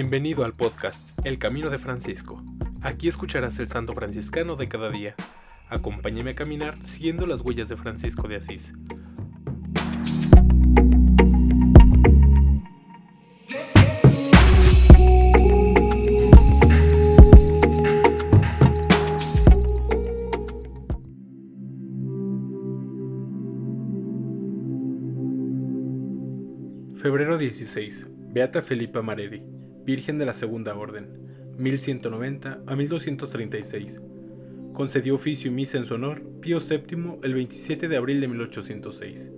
Bienvenido al podcast El Camino de Francisco. Aquí escucharás el santo franciscano de cada día. Acompáñame a caminar siguiendo las huellas de Francisco de Asís. Febrero 16. Beata Felipa Mareri. Virgen de la Segunda Orden, 1190 a 1236. Concedió oficio y misa en su honor Pío VII el 27 de abril de 1806.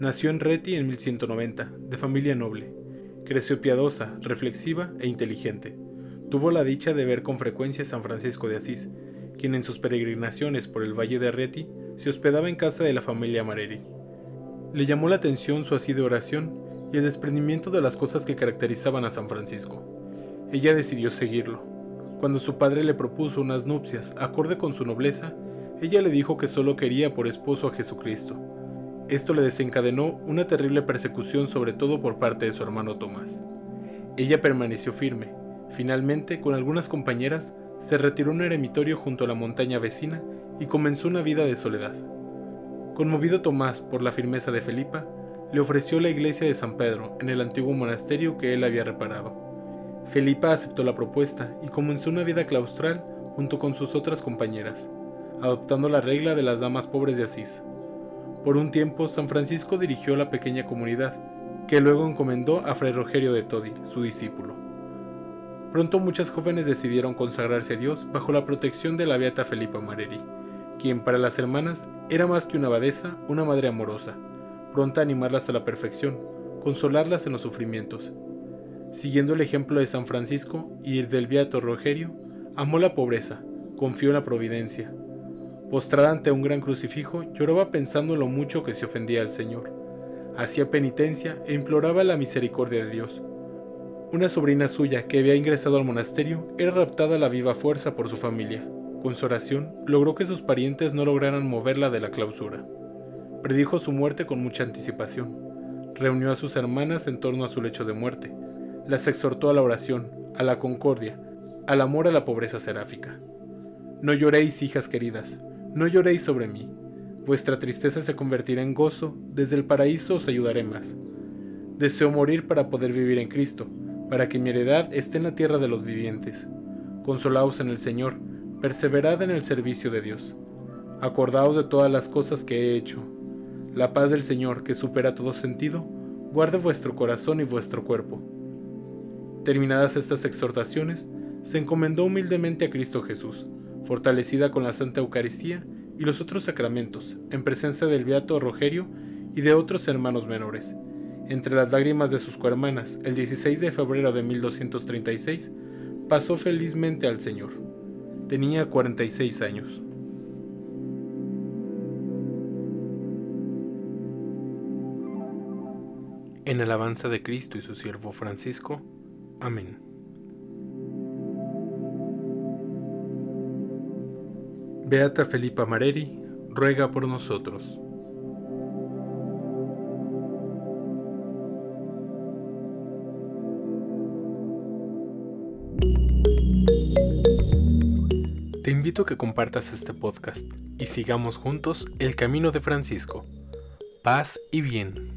Nació en Reti en 1190, de familia noble. Creció piadosa, reflexiva e inteligente. Tuvo la dicha de ver con frecuencia a San Francisco de Asís, quien en sus peregrinaciones por el valle de Reti se hospedaba en casa de la familia Mareri. Le llamó la atención su asidua oración y el desprendimiento de las cosas que caracterizaban a San Francisco. Ella decidió seguirlo. Cuando su padre le propuso unas nupcias acorde con su nobleza, ella le dijo que solo quería por esposo a Jesucristo. Esto le desencadenó una terrible persecución sobre todo por parte de su hermano Tomás. Ella permaneció firme. Finalmente, con algunas compañeras, se retiró a un eremitorio junto a la montaña vecina y comenzó una vida de soledad. Conmovido Tomás por la firmeza de Felipa, le ofreció la iglesia de San Pedro en el antiguo monasterio que él había reparado. Felipa aceptó la propuesta y comenzó una vida claustral junto con sus otras compañeras, adoptando la regla de las damas pobres de Asís. Por un tiempo, San Francisco dirigió la pequeña comunidad, que luego encomendó a Fray Rogerio de Todi, su discípulo. Pronto muchas jóvenes decidieron consagrarse a Dios bajo la protección de la beata Felipa Mareri, quien para las hermanas era más que una abadesa, una madre amorosa, pronta a animarlas a la perfección, consolarlas en los sufrimientos. Siguiendo el ejemplo de San Francisco y el del Beato Rogerio, amó la pobreza, confió en la providencia. Postrada ante un gran crucifijo, lloraba pensando en lo mucho que se ofendía al Señor. Hacía penitencia e imploraba la misericordia de Dios. Una sobrina suya que había ingresado al monasterio era raptada a la viva fuerza por su familia. Con su oración logró que sus parientes no lograran moverla de la clausura predijo su muerte con mucha anticipación. Reunió a sus hermanas en torno a su lecho de muerte. Las exhortó a la oración, a la concordia, al amor a la pobreza seráfica. No lloréis, hijas queridas, no lloréis sobre mí. Vuestra tristeza se convertirá en gozo, desde el paraíso os ayudaré más. Deseo morir para poder vivir en Cristo, para que mi heredad esté en la tierra de los vivientes. Consolaos en el Señor, perseverad en el servicio de Dios. Acordaos de todas las cosas que he hecho, la paz del Señor, que supera todo sentido, guarde vuestro corazón y vuestro cuerpo. Terminadas estas exhortaciones, se encomendó humildemente a Cristo Jesús, fortalecida con la Santa Eucaristía y los otros sacramentos, en presencia del Beato Rogerio y de otros hermanos menores. Entre las lágrimas de sus cohermanas, el 16 de febrero de 1236, pasó felizmente al Señor. Tenía 46 años. En alabanza de Cristo y su siervo Francisco. Amén. Beata Felipa Mareri, ruega por nosotros. Te invito a que compartas este podcast y sigamos juntos el camino de Francisco. Paz y bien.